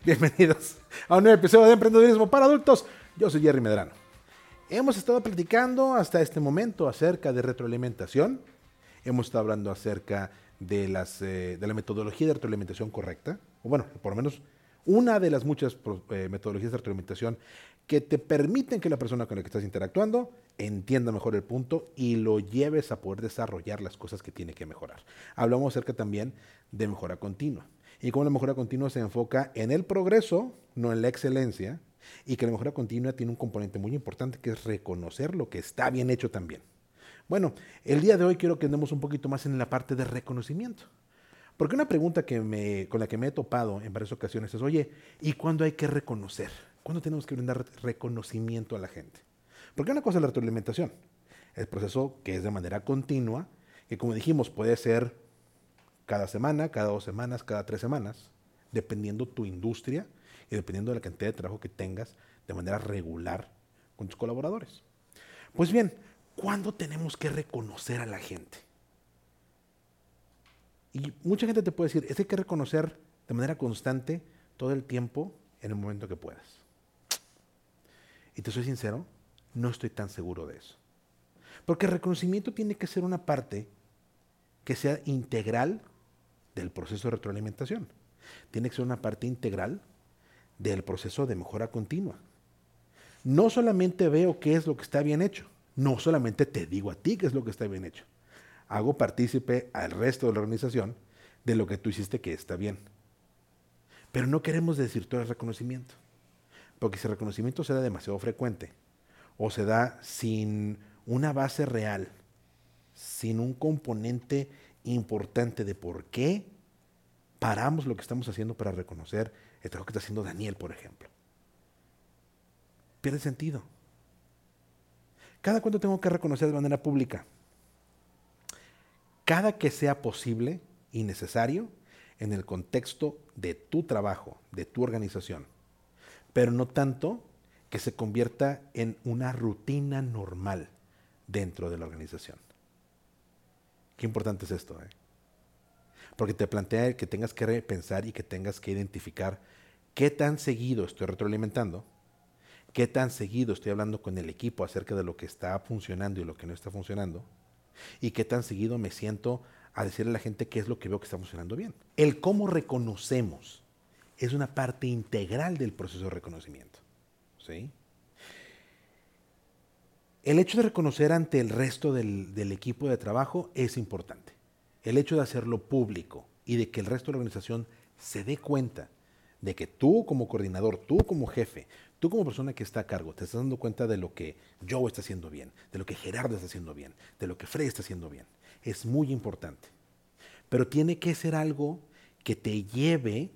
Bienvenidos a un nuevo episodio de Emprendedurismo para Adultos. Yo soy Jerry Medrano. Hemos estado platicando hasta este momento acerca de retroalimentación. Hemos estado hablando acerca de, las, eh, de la metodología de retroalimentación correcta. O bueno, por lo menos una de las muchas eh, metodologías de retroalimentación que te permiten que la persona con la que estás interactuando entienda mejor el punto y lo lleves a poder desarrollar las cosas que tiene que mejorar. Hablamos acerca también de mejora continua y cómo la mejora continua se enfoca en el progreso, no en la excelencia, y que la mejora continua tiene un componente muy importante que es reconocer lo que está bien hecho también. Bueno, el día de hoy quiero que andemos un poquito más en la parte de reconocimiento. Porque una pregunta que me, con la que me he topado en varias ocasiones es, oye, ¿y cuándo hay que reconocer? ¿Cuándo tenemos que brindar reconocimiento a la gente? Porque una cosa es la retroalimentación, el proceso que es de manera continua, que como dijimos puede ser cada semana, cada dos semanas, cada tres semanas, dependiendo tu industria y dependiendo de la cantidad de trabajo que tengas de manera regular con tus colaboradores. Pues bien, ¿cuándo tenemos que reconocer a la gente? Y mucha gente te puede decir, es que hay que reconocer de manera constante todo el tiempo en el momento que puedas. Y te soy sincero, no estoy tan seguro de eso. Porque el reconocimiento tiene que ser una parte que sea integral del proceso de retroalimentación. Tiene que ser una parte integral del proceso de mejora continua. No solamente veo qué es lo que está bien hecho, no solamente te digo a ti qué es lo que está bien hecho. Hago partícipe al resto de la organización de lo que tú hiciste que está bien. Pero no queremos decir todo el reconocimiento, porque si el reconocimiento se da demasiado frecuente o se da sin una base real, sin un componente importante de por qué paramos lo que estamos haciendo para reconocer el trabajo que está haciendo Daniel, por ejemplo. Pierde sentido. ¿Cada cuánto tengo que reconocer de manera pública? Cada que sea posible y necesario en el contexto de tu trabajo, de tu organización, pero no tanto que se convierta en una rutina normal dentro de la organización. Qué importante es esto, ¿eh? Porque te plantea que tengas que repensar y que tengas que identificar qué tan seguido estoy retroalimentando, qué tan seguido estoy hablando con el equipo acerca de lo que está funcionando y lo que no está funcionando, y qué tan seguido me siento a decirle a la gente qué es lo que veo que está funcionando bien. El cómo reconocemos es una parte integral del proceso de reconocimiento. ¿sí? El hecho de reconocer ante el resto del, equipo de trabajo es importante. El hecho de hacerlo público y de que el resto de la organización se dé cuenta de que tú como coordinador, tú como jefe, tú como persona que está a cargo, te estás dando cuenta de lo que Joe está haciendo bien, de lo que Gerardo está haciendo bien, de lo que Fred está haciendo bien. Es muy importante. Pero tiene que ser algo que te lleve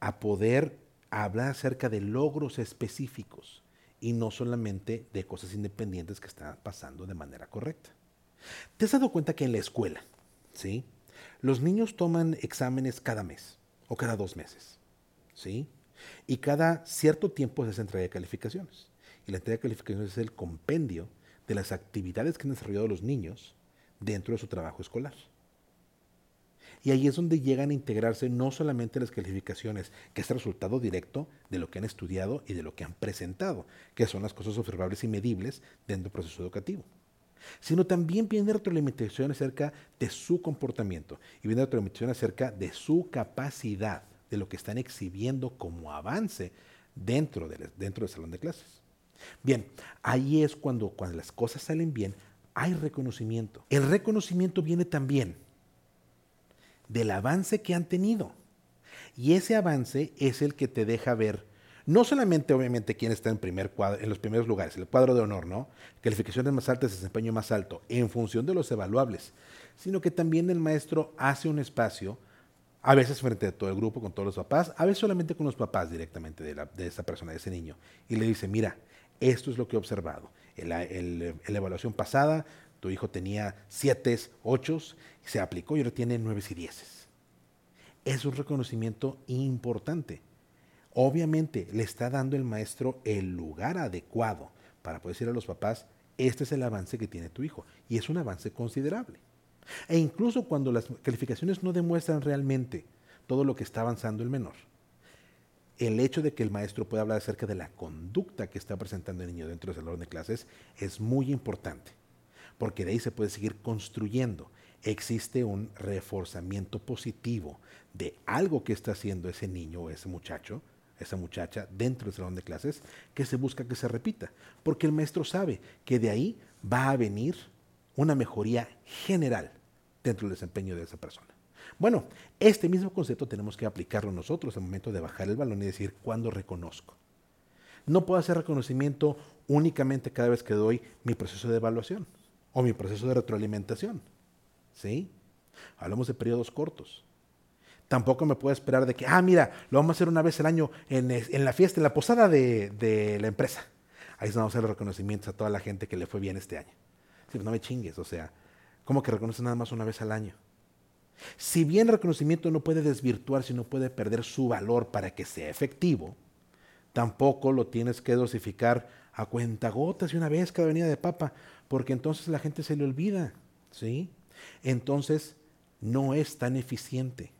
a poder hablar acerca de logros específicos y no solamente de cosas independientes que están pasando de manera correcta. ¿Te has dado cuenta que en la escuela, ¿sí? Los niños toman exámenes cada mes o cada dos meses, ¿sí? Y cada cierto tiempo se hace entrega de calificaciones. Y la entrega de calificaciones es el compendio de las actividades que han desarrollado los niños dentro de su trabajo escolar. Y ahí es donde llegan a integrarse no solamente las calificaciones, que es el resultado directo de lo que han estudiado y de lo que han presentado, que son las cosas observables y medibles dentro del proceso educativo, sino también viene retroalimentación acerca de su comportamiento y viene retroalimentación acerca de su capacidad, de lo que están exhibiendo como avance dentro, dentro del salón de clases. Bien, ahí es cuando, cuando las cosas salen bien, hay reconocimiento. El reconocimiento viene también del avance que han tenido. Y ese avance es el que te deja ver no solamente obviamente quién está en, primer cuadro, en los primeros lugares, el cuadro de honor, ¿no? Calificaciones más altas, desempeño más alto, en función de los evaluables, sino que también el maestro hace un espacio, a veces frente a todo el grupo, con todos los papás, a veces solamente con los papás directamente de, de esa persona, de ese niño, y le dice, mira, esto es lo que he observado. En la, evaluación pasada, tu hijo tenía 7, 8, se aplicó y ahora tiene 9 y 10. Es un reconocimiento importante. Obviamente le está dando el maestro el lugar adecuado para poder decir a los papás, este es el avance que tiene tu hijo. Y es un avance considerable. E incluso cuando las calificaciones no demuestran realmente todo lo que está avanzando el menor, el hecho de que el maestro pueda hablar acerca de la conducta que está presentando el niño dentro del salón de clases es muy importante, porque de ahí se puede seguir construyendo. Existe un reforzamiento positivo de algo que está haciendo ese niño o ese muchacho, esa muchacha dentro del salón de clases, que se busca que se repita, porque el maestro sabe que de ahí va a venir una mejoría general dentro del desempeño de esa persona. Bueno, este mismo concepto tenemos que aplicarlo nosotros al momento de bajar el balón y decir cuándo reconozco. No puedo hacer reconocimiento únicamente cada vez que doy mi proceso de evaluación o mi proceso de retroalimentación. ¿Sí? Hablamos de periodos cortos. Tampoco me puedo esperar de que, ah, mira, lo vamos a hacer una vez al año en, la fiesta, en la posada de, la empresa. Ahí vamos a hacer los reconocimientos a toda la gente que le fue bien este año. Pues no me chingues, o sea, ¿cómo que reconoce nada más una vez al año? Si bien el reconocimiento no puede desvirtuarse, no puede perder su valor para que sea efectivo, tampoco lo tienes que dosificar a cuentagotas y una vez cada venida de papa, porque entonces la gente se le olvida, ¿sí? Entonces no es tan eficiente.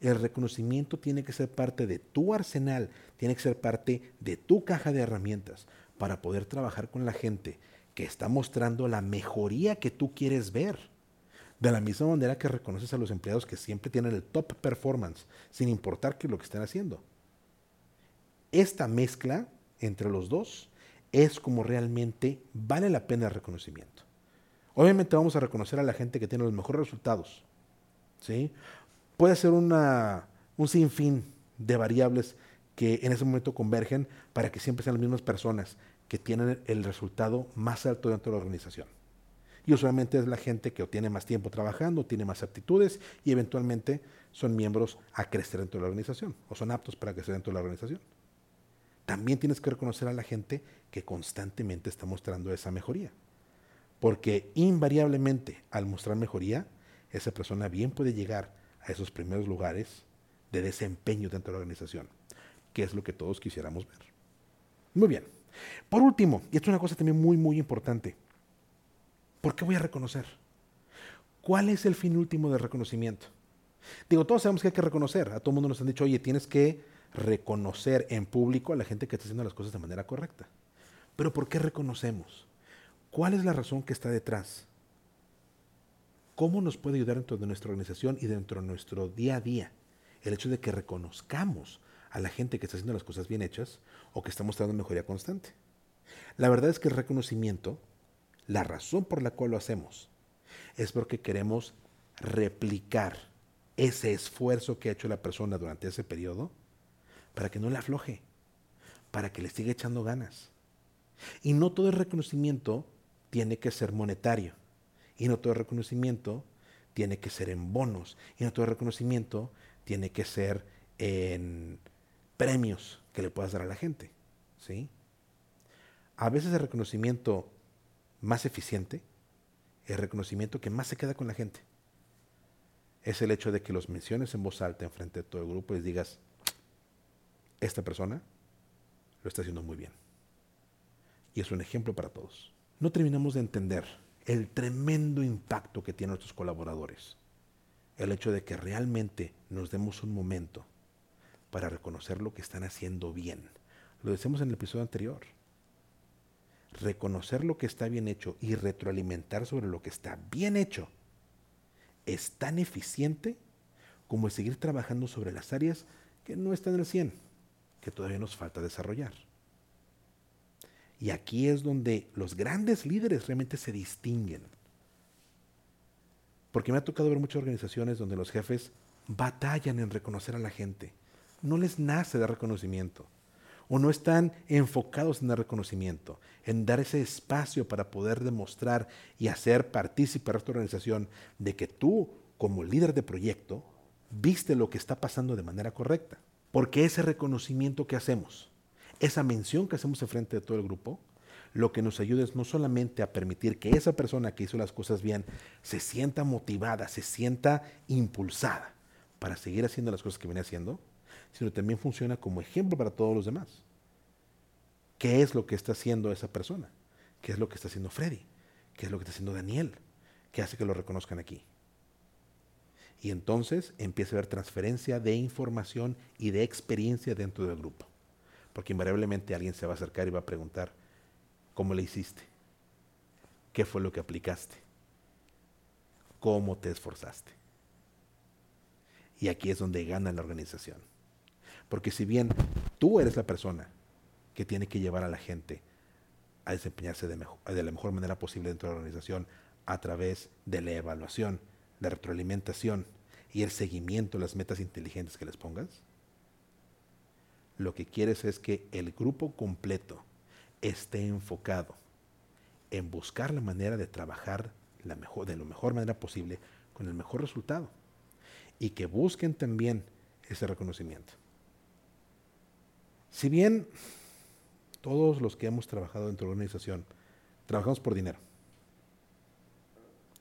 El reconocimiento tiene que ser parte de tu arsenal, tiene que ser parte de tu caja de herramientas para poder trabajar con la gente que está mostrando la mejoría que tú quieres ver. De la misma manera que reconoces a los empleados que siempre tienen el top performance, sin importar qué es lo que estén haciendo. Esta mezcla entre los dos es como realmente vale la pena el reconocimiento. Obviamente vamos a reconocer a la gente que tiene los mejores resultados. ¿sí? Puede ser una, un sinfín de variables que en ese momento convergen para que siempre sean las mismas personas que tienen el resultado más alto dentro de la organización. Y usualmente es la gente que tiene más tiempo trabajando, tiene más aptitudes y eventualmente son miembros a crecer dentro de la organización o son aptos para crecer dentro de la organización. También tienes que reconocer a la gente que constantemente está mostrando esa mejoría. Porque invariablemente al mostrar mejoría, esa persona bien puede llegar a esos primeros lugares de desempeño dentro de la organización, que es lo que todos quisiéramos ver. Muy bien. Por último, y esto es una cosa también muy, muy importante, ¿Por qué voy a reconocer? ¿Cuál es el fin último del reconocimiento? Digo, todos sabemos que hay que reconocer. A todo el mundo nos han dicho, oye, tienes que reconocer en público a la gente que está haciendo las cosas de manera correcta. Pero ¿por qué reconocemos? ¿Cuál es la razón que está detrás? ¿Cómo nos puede ayudar dentro de nuestra organización y dentro de nuestro día a día el hecho de que reconozcamos a la gente que está haciendo las cosas bien hechas o que está mostrando mejoría constante? La verdad es que el reconocimiento la razón por la cual lo hacemos es porque queremos replicar ese esfuerzo que ha hecho la persona durante ese periodo para que no le afloje, para que le siga echando ganas. Y no todo el reconocimiento tiene que ser monetario, y no todo el reconocimiento tiene que ser en bonos, y no todo el reconocimiento tiene que ser en premios que le puedas dar a la gente. ¿sí? A veces el reconocimiento más eficiente, el reconocimiento que más se queda con la gente, es el hecho de que los menciones en voz alta en frente de todo el grupo y digas, esta persona lo está haciendo muy bien. Y es un ejemplo para todos. No terminamos de entender el tremendo impacto que tienen nuestros colaboradores. El hecho de que realmente nos demos un momento para reconocer lo que están haciendo bien. Lo decimos en el episodio anterior reconocer lo que está bien hecho y retroalimentar sobre lo que está bien hecho es tan eficiente como el seguir trabajando sobre las áreas que no están al 100, que todavía nos falta desarrollar. Y aquí es donde los grandes líderes realmente se distinguen. Porque me ha tocado ver muchas organizaciones donde los jefes batallan en reconocer a la gente. No les nace de reconocimiento o no están enfocados en el reconocimiento, en dar ese espacio para poder demostrar y hacer partícipe a esta organización de que tú, como líder de proyecto, viste lo que está pasando de manera correcta. Porque ese reconocimiento que hacemos, esa mención que hacemos en frente de todo el grupo, lo que nos ayuda es no solamente a permitir que esa persona que hizo las cosas bien se sienta motivada, se sienta impulsada para seguir haciendo las cosas que viene haciendo, sino también funciona como ejemplo para todos los demás. ¿Qué es lo que está haciendo esa persona? ¿Qué es lo que está haciendo Freddy? ¿Qué es lo que está haciendo Daniel? ¿Qué hace que lo reconozcan aquí? Y entonces empieza a haber transferencia de información y de experiencia dentro del grupo. Porque invariablemente alguien se va a acercar y va a preguntar, ¿cómo le hiciste? ¿Qué fue lo que aplicaste? ¿Cómo te esforzaste? Y aquí es donde gana la organización. Porque si bien tú eres la persona que tiene que llevar a la gente a desempeñarse de, de la mejor manera posible dentro de la organización a través de la evaluación, la retroalimentación y el seguimiento de las metas inteligentes que les pongas, lo que quieres es que el grupo completo esté enfocado en buscar la manera de trabajar la mejor, de la mejor manera posible con el mejor resultado y que busquen también ese reconocimiento. Si bien todos los que hemos trabajado dentro de la organización trabajamos por dinero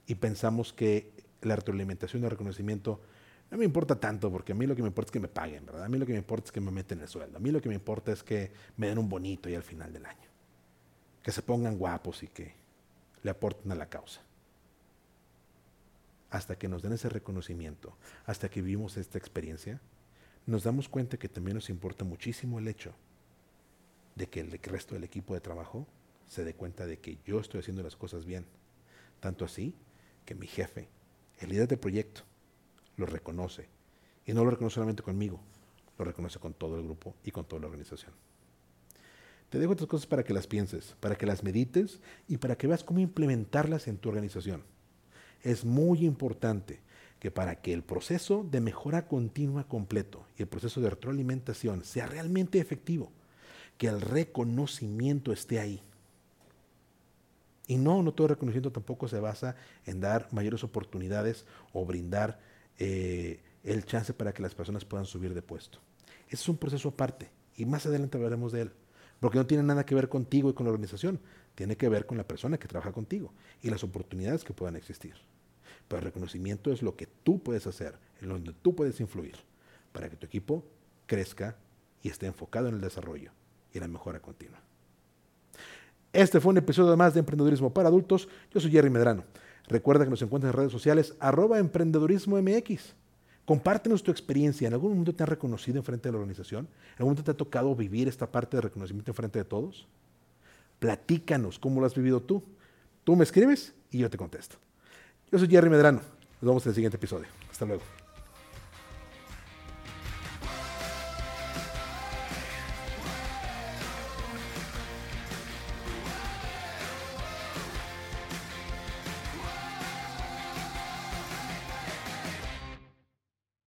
y pensamos que la retroalimentación el reconocimiento no me importa tanto, porque a mí lo que me importa es que me paguen, ¿verdad? A mí lo que me importa es que me meten el sueldo. A mí lo que me importa es que me den un bonito y al final del año. Que se pongan guapos y que le aporten a la causa. Hasta que nos den ese reconocimiento, hasta que vivimos esta experiencia, nos damos cuenta que también nos importa muchísimo el hecho de que el resto del equipo de trabajo se dé cuenta de que yo estoy haciendo las cosas bien. Tanto así que mi jefe, el líder del proyecto, lo reconoce. Y no lo reconoce solamente conmigo, lo reconoce con todo el grupo y con toda la organización. Te dejo estas cosas para que las pienses, para que las medites y para que veas cómo implementarlas en tu organización. Es muy importante que para que el proceso de mejora continua completo y el proceso de retroalimentación sea realmente efectivo, que el reconocimiento esté ahí. Y no, no todo reconocimiento tampoco se basa en dar mayores oportunidades o brindar eh, el chance para que las personas puedan subir de puesto. Ese es un proceso aparte y más adelante hablaremos de él, porque no tiene nada que ver contigo y con la organización, tiene que ver con la persona que trabaja contigo y las oportunidades que puedan existir. Pero el reconocimiento es lo que tú puedes hacer, en donde tú puedes influir para que tu equipo crezca y esté enfocado en el desarrollo y la mejora continua. Este fue un episodio más de Emprendedurismo para Adultos. Yo soy Jerry Medrano. Recuerda que nos encuentras en redes sociales, arroba emprendedurismo MX. Compártenos tu experiencia. ¿En algún momento te han reconocido en frente de la organización? ¿En algún momento te ha tocado vivir esta parte de reconocimiento en frente de todos? Platícanos cómo lo has vivido tú. Tú me escribes y yo te contesto. Yo soy Jerry Medrano. Nos vemos en el siguiente episodio. Hasta luego.